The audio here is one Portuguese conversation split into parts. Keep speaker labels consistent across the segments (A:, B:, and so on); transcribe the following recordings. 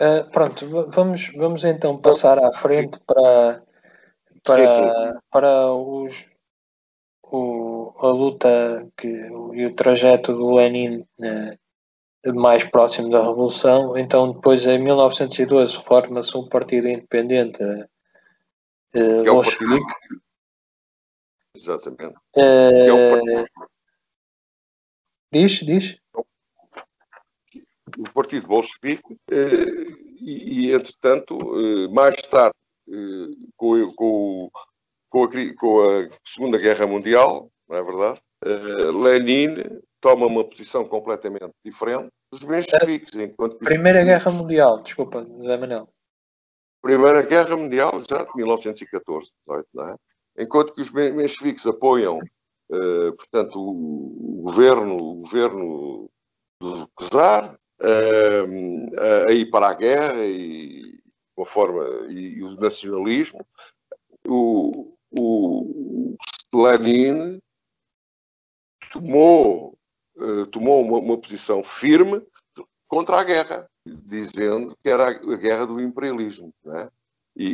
A: uh, pronto, vamos, vamos então passar à frente para, para, sim, sim. para os, o, a luta que, e o trajeto do Lenin né, mais próximo da Revolução. Então, depois, em 1912, forma-se um partido independente uh,
B: que é partido... Exatamente. Uh, é partido...
A: Diz, diz
B: o Partido Bolchevique eh, e, e, entretanto, eh, mais tarde, eh, com, com, com, a, com, a, Segunda Guerra Mundial, não é verdade? Lenin toma uma posição completamente diferente dos bolcheviques. Enquanto
A: Primeira Guerra Mundial, desculpa, José Manuel.
B: Primeira Guerra Mundial, exato, 1914, 18, não é? Enquanto que os bolcheviques apoiam, portanto, o, o governo, o governo do czar, uh, a ir para a guerra e, com a forma, e, e o nacionalismo, o, o Lenin tomou, uh, tomou uma, uma, posição firme contra a guerra, dizendo que era a guerra do imperialismo. Né? E,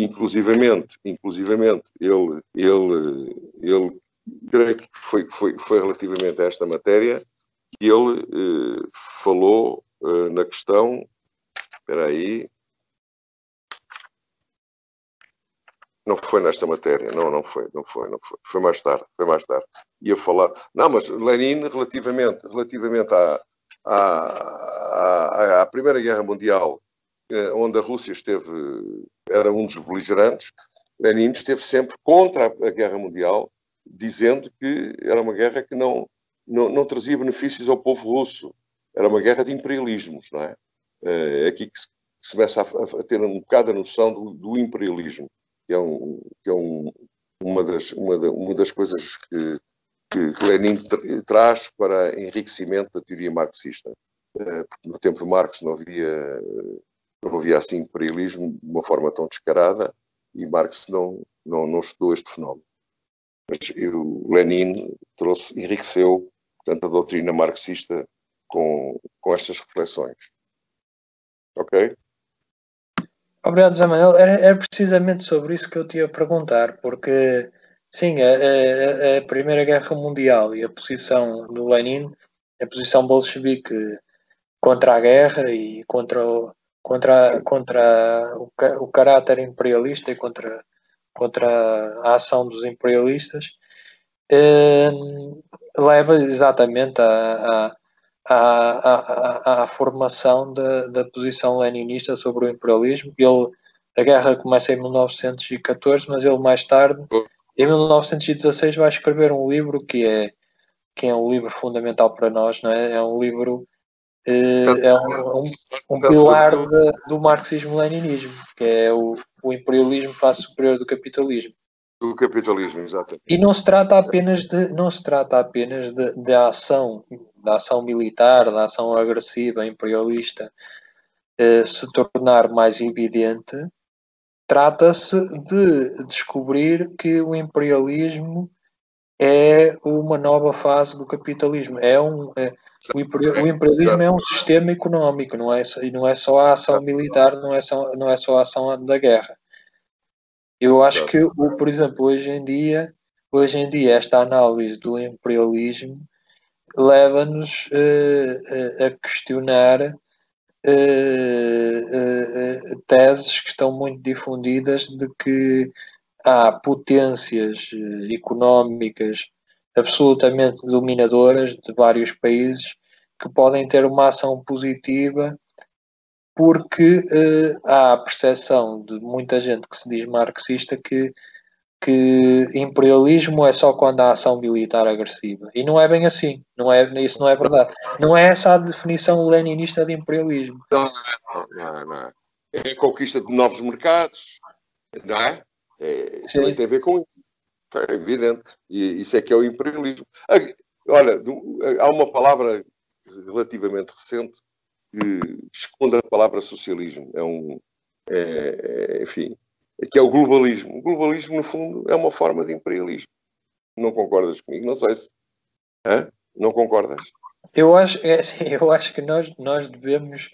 B: e, inclusivamente, inclusivamente ele, ele, ele creio que foi, foi, foi relativamente a esta matéria, ele eh, falou eh, na questão. Espera aí. Não foi nesta matéria, não, não foi, não foi, não foi. Foi mais tarde, foi mais tarde. Ia falar. Não, mas Lenin, relativamente, relativamente à, à, à, à Primeira Guerra Mundial, eh, onde a Rússia esteve, era um dos beligerantes, Lenin esteve sempre contra a Guerra Mundial, dizendo que era uma guerra que não, não, não, trazia benefícios ao povo russo. Era uma guerra de imperialismos, não é? É aqui que se, se começa a, a, ter um bocado a noção do, do imperialismo, que é, um, que é um, uma, das, uma, da, uma das coisas que, que Lenin tra traz para enriquecimento da teoria marxista. É, porque no tempo de Marx não havia, não havia assim imperialismo de uma forma tão descarada e Marx não, não, não estudou este fenómeno. Mas o Lenin trouxe, enriqueceu portanto, a doutrina marxista com, com estas reflexões. Ok?
A: Obrigado, Zé Manuel. É, é, precisamente sobre isso que eu te ia perguntar, porque, sim, a, a, a, Primeira Guerra Mundial e a posição do Lenin, a posição bolchevique contra a guerra e contra o, contra, contra o, o caráter imperialista e contra, contra a ação dos imperialistas, eh, leva exatamente à, à, à, formação da, da posição leninista sobre o imperialismo. Ele, a guerra começa em 1914, mas ele mais tarde, em 1916, vai escrever um livro que é, que é um livro fundamental para nós, não é? É um livro eh, é um, um, um pilar de, do marxismo-leninismo, que é o, o imperialismo face superior do capitalismo
B: do capitalismo, exatamente.
A: E não se trata apenas de não se trata apenas de, de ação, da ação militar, da ação agressiva, imperialista, eh, se tornar mais evidente. Trata-se de descobrir que o imperialismo é uma nova fase do capitalismo. É um, é, o, imperialismo é um sistema económico, não é, não é só a ação militar, não é só, não é só a ação da guerra. Eu acho que, o, por exemplo, hoje em dia, hoje em dia esta análise do imperialismo leva-nos uh, a questionar uh, uh, teses que estão muito difundidas de que há potências económicas absolutamente dominadoras de vários países que podem ter uma ação positiva porque uh, há a percepção de muita gente que se diz marxista que, que imperialismo é só quando há ação militar agressiva. E não é bem assim. Não é, isso não é verdade. Não é essa a definição leninista de imperialismo.
B: Não, não, não. É a conquista de novos mercados, não é? é também tem a ver com isso. É evidente. E isso é que é o imperialismo. Olha, há uma palavra relativamente recente que esconde a palavra socialismo. É um, é, é, enfim, que é o globalismo. O globalismo, no fundo, é uma forma de imperialismo. Não concordas comigo? Não sei se. Hã? Não concordas?
A: Eu acho, é eu acho que nós, nós devemos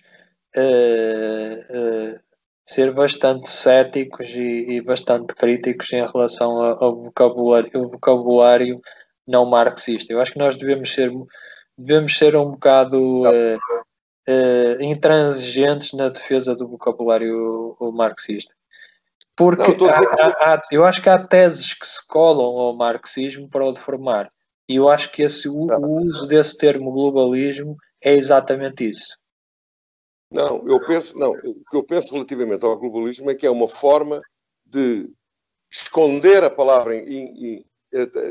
A: uh, uh, ser bastante céticos e, e, bastante críticos em relação ao vocabulário, ao vocabulário não marxista. Eu acho que nós devemos ser, devemos ser um bocado uh, uh, intransigentes na defesa do vocabulário marxista. Porque não, há, há, eu acho que há teses que se colam ao marxismo para o deformar. E eu acho que esse, o, o uso desse termo globalismo é exatamente isso.
B: Não, eu penso, não, o que eu penso relativamente ao globalismo é que é uma forma de esconder a palavra em, em,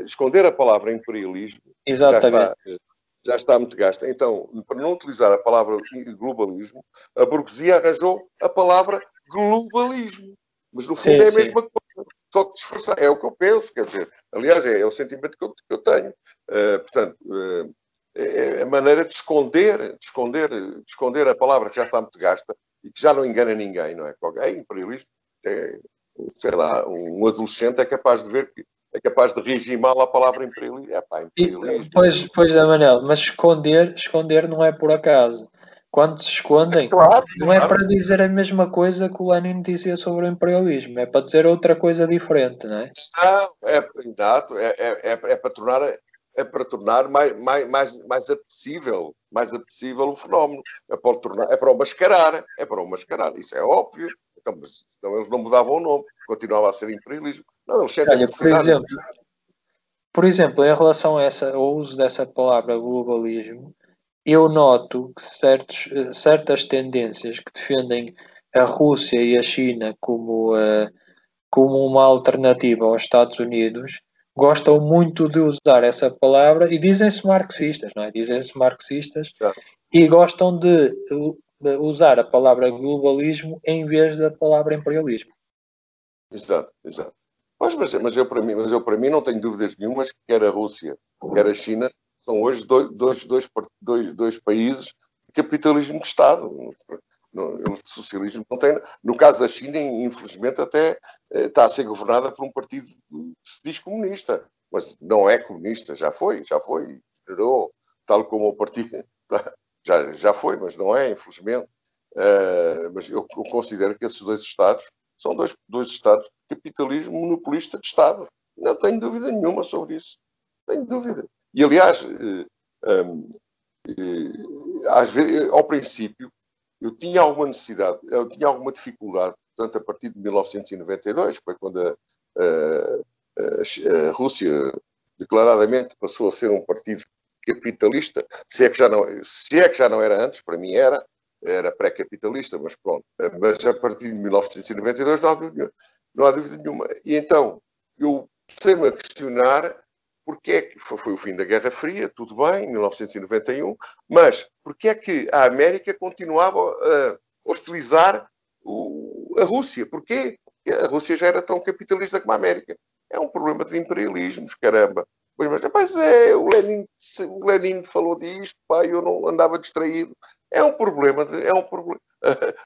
B: esconder a palavra imperialismo.
A: Exatamente.
B: Já está, já está muito gasta. Então, para não utilizar a palavra globalismo, a burguesia arranjou a palavra globalismo. Mas no fundo sim, é a mesma sim. coisa, só que disfarçar. É o que eu penso, quer dizer, aliás, é, é o sentimento que eu, que eu tenho. Uh, portanto, uh, é a maneira de esconder, de esconder, de esconder a palavra que já está muito gasta e que já não engana ninguém, não é? É imperialismo, é, sei lá, um adolescente é capaz de ver que é capaz de regimar a palavra imperialismo. É pá, imperialismo.
A: Pois, pois é, Manel, mas esconder, esconder não é por acaso. Quando se escondem, claro, não é para dizer a mesma coisa que o Lenin dizia sobre o imperialismo, é para dizer outra coisa diferente, não é?
B: Não, é, exato, é, é, é, é para tornar é para tornar mais, mais, mais, mais apetecível, mais apetecível o fenómeno. É para, tornar, é para o mascarar, é para o mascarar, isso é óbvio. Então, mas, então eles não mudavam o nome, continuava a ser imperialismo. Não, eles sentem Olha,
A: por exemplo, por exemplo, em relação a essa, ao uso dessa palavra globalismo, eu noto que certos, certas tendências que defendem a Rússia e a China como, uh, como uma alternativa aos Estados Unidos gostam muito de usar essa palavra e dizem-se marxistas, não é? Dizem-se marxistas e gostam de usar a palavra globalismo em vez da palavra imperialismo.
B: Exato, exato. Mas, mas, mas, eu, para mim, mas eu, para mim, não tenho dúvidas nenhumas que quer a Rússia, quer a China, são hoje dois, dois, dois, dois, dois países de capitalismo de Estado. No, o socialismo não tem. No caso da China, infelizmente, até eh, está a ser governada por um partido que se diz comunista, mas não é comunista, já foi, já foi, gerou, tal como o partido. Já, já foi, mas não é, infelizmente. Uh, mas eu, eu, considero que esses dois Estados são dois, dois Estados de capitalismo monopolista de Estado. Não tenho dúvida nenhuma sobre isso. Tenho dúvida. E, aliás, uh, um, uh, às vezes, ao princípio, eu tinha alguma necessidade, eu tinha alguma dificuldade, portanto, a partir de 1992, foi quando a, a, a Rússia declaradamente passou a ser um partido capitalista, se é que já não, se é que já não era antes, para mim era, era pré-capitalista, mas pronto. Mas a partir de 1992 não há dúvida, não há dúvida nenhuma. E então eu comecei-me a questionar porque é que foi, o fim da Guerra Fria, tudo bem, 1991, mas porque é que a América continuava a hostilizar o, a Rússia? Porquê? A Rússia já era tão capitalista como a América. É um problema de imperialismos, caramba. Mas, mas é, o Lenin, o Lenin falou disto, pai, eu não andava distraído. É um problema, é um problema.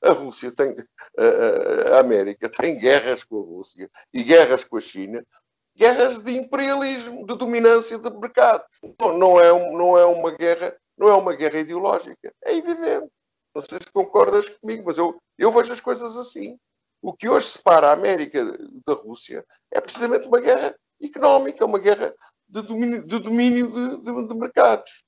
B: A, a Rússia tem, a, a América tem guerras com a Rússia e guerras com a China guerras de imperialismo, de dominância de mercado. Não, não, é, não é uma guerra, não é uma guerra ideológica. É evidente. Não sei se concordas comigo, mas eu, eu vejo as coisas assim. O que hoje separa a América da Rússia é precisamente uma guerra económica, uma guerra de domínio de, domínio de, de, de mercados.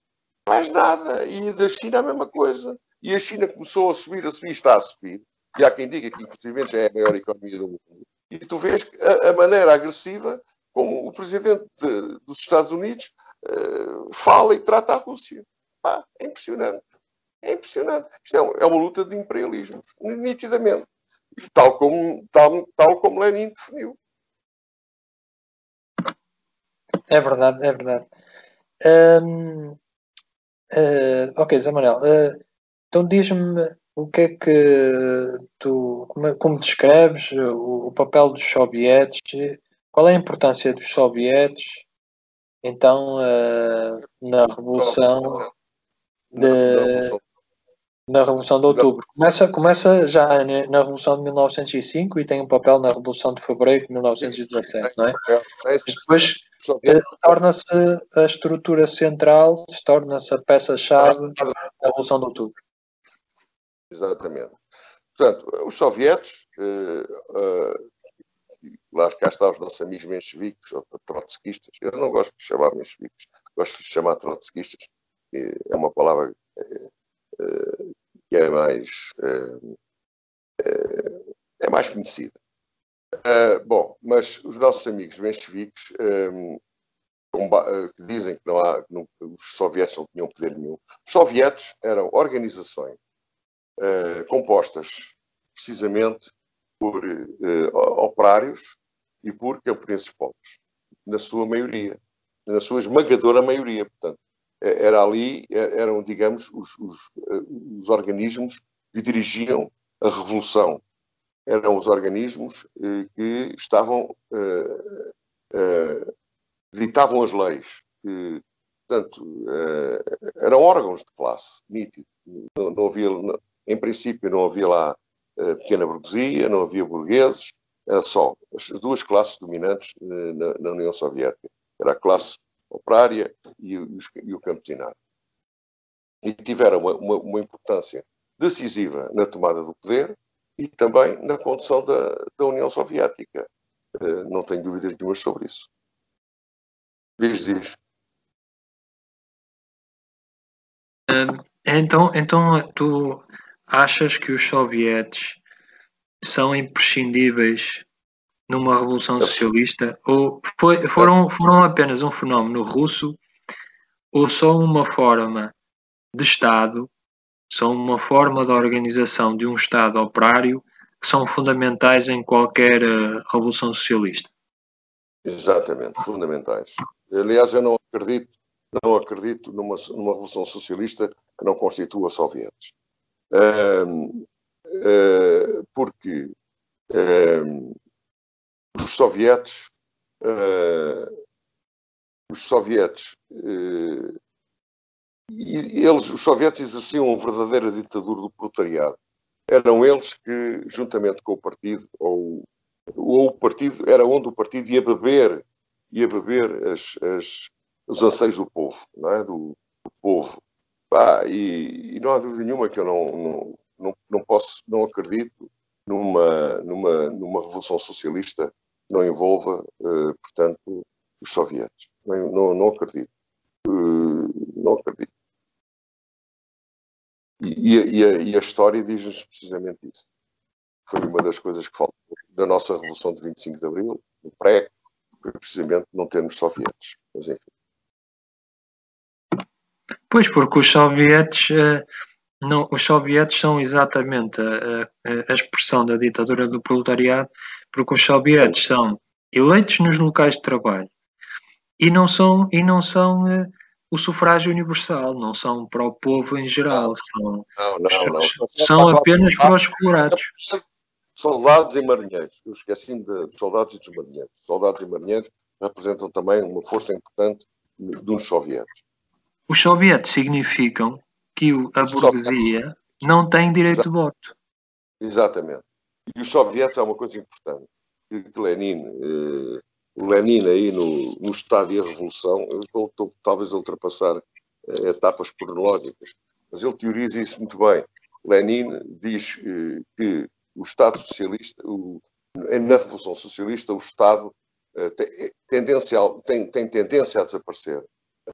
B: Mais nada. E da China a mesma coisa. E a China começou a subir, a subir, está a subir. E há quem diga que, inclusive, já é a maior economia do mundo. E tu vês a, a maneira agressiva como o presidente de, dos Estados Unidos uh, fala e trata a Rússia. Ah, é impressionante. É impressionante. Isto é, é, uma luta de imperialismos, nitidamente. Tal como, tal, tal como Lenin definiu.
A: É verdade, é verdade. uh, ok, Zé Manuel. Uh, então diz-me o que é que tu, como, como descreves o, o papel dos soviéticos qual é a importância dos soviéticos, então, uh, na Revolução de, na Revolução de Outubro? Começa, começa já na Revolução de 1905 e tem um papel na Revolução de Fevereiro de 1917, não é? Mas depois uh, torna-se a estrutura central, torna-se a peça-chave da Revolução de Outubro.
B: Exatamente. Portanto, os soviéticos, uh, uh, lá cá está os nossos amigos mencheviques ou trotskistas, eu não gosto de chamar mencheviques, gosto de chamar trotskistas, é uma palavra que é mais, é mais conhecida. bom, mas os nossos amigos mencheviques que dizem que, não há, que não, os soviéticos não tinham poder nenhum. Os soviéticos eram organizações uh, compostas precisamente por uh, operários e por camponeses pobres, na sua maioria, na sua esmagadora maioria. Portanto, eh, era ali, eram, digamos, os, os, os organismos que dirigiam a revolução. Eram os organismos uh, que estavam ditavam as leis. Que, portanto, eram órgãos de classe, nítido. Não, não havia, em princípio, não havia lá uh, pequena burguesia, não havia burgueses, era só as duas classes dominantes uh, na, na, União Soviética. Era a classe operária e, e o campesinado. E tiveram uma, uma, uma, importância decisiva na tomada do poder e também na condução da, da União Soviética. Uh, não tenho dúvidas nenhuma sobre isso. Diz, diz.
A: Então, então tu achas que os soviéticos são imprescindíveis numa revolução socialista ou foi, foram, foram apenas um fenómeno russo ou só uma forma de Estado, são uma forma de organização de um Estado operário que são fundamentais em qualquer uh, revolução socialista?
B: Exatamente, fundamentais. Aliás, eu não acredito, não acredito numa, numa revolução socialista que não constitua soviéticos. Uh, uh, porque uh, os soviéticos, os soviéticos, eles, os soviéticos exerciam uma verdadeira ditadura do proletariado. Eram eles que, juntamente com o partido, ou, ou o partido, era onde o partido ia beber, ia beber as, as, os anseios do povo, não é? do, do povo. Ah, e, e, não há dúvida nenhuma que eu não, não, não, não posso, não acredito numa, numa, numa revolução socialista não envolva, uh, portanto, os soviéticos. Não, não, não acredito. Uh, não acredito. E, e, a, e a história diz-nos precisamente isso. Foi uma das coisas que faltou da nossa Revolução de 25 de Abril, no pré, foi precisamente não termos soviéticos. Mas enfim.
A: Pois, porque os soviéticos, eh, não, os soviéticos são exatamente a, a, a, expressão da ditadura do proletariado, porque os soviéticos são eleitos nos locais de trabalho e não são, e não são uh, o sufrágio universal, não são para o povo em geral, são,
B: não, não, não.
A: são apenas para os colorados.
B: Soldados e marinheiros, eu esqueci de soldados e dos marinheiros. Soldados e marinheiros representam também uma força importante dos soviéticos.
A: Os soviéticos significam que a burguesia não tem direito de voto.
B: Exatamente. E os soviéticos há uma coisa importante, que Lenin, eh, Lenin aí no, no Estado e a Revolução, eu estou, estou talvez a ultrapassar eh, etapas cronológicas, mas ele teoriza isso muito bem. Lenin diz eh, que o Estado socialista, o, na Revolução Socialista, o Estado eh, tem, tendencial, tem, tem tendência a desaparecer.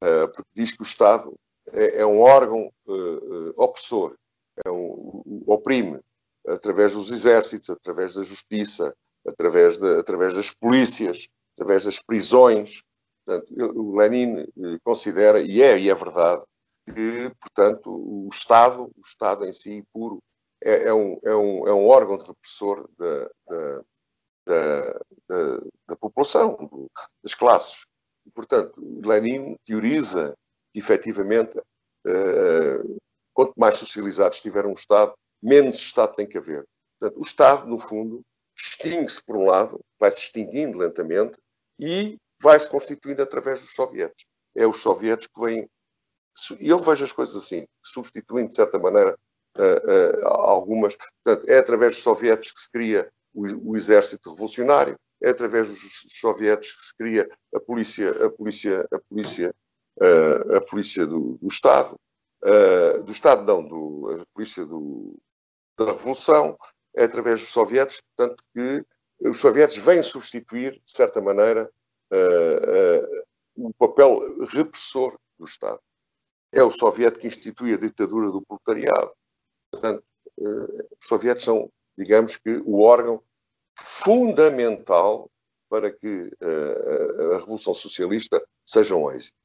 B: Eh, porque diz que o Estado é, é um órgão uh, opressor, é um, oprime através dos exércitos, através da justiça, através, de, através das polícias, através das prisões. Portanto, o Lenin considera, e é, e é verdade, que, portanto, o Estado, o Estado em si puro, é, é, um, é, um, é um órgão de repressor da, da, da, da, da população, das classes. Portanto, Lenin teoriza que, efetivamente, uh, quanto mais socializado estiver um Estado, menos Estado tem que haver. Portanto, o Estado, no fundo, extingue-se por um lado, vai-se extinguindo lentamente e vai-se constituindo através dos soviéticos. É os soviéticos que vêm. E eu vejo as coisas assim, substituindo, de certa maneira, uh, uh, algumas. Portanto, é através dos soviéticos que se cria o, o exército revolucionário, é através dos soviéticos que se cria a polícia, a polícia, a polícia, a polícia do, do Estado, uh, do Estado não, do, a polícia do, da Revolução, é através dos soviéticos, portanto que os soviéticos vêm substituir, de certa maneira, uh, o papel repressor do Estado. É o soviético que institui a ditadura do proletariado. Portanto, os soviéticos são, digamos que, o órgão fundamental para que a Revolução Socialista seja um êxito.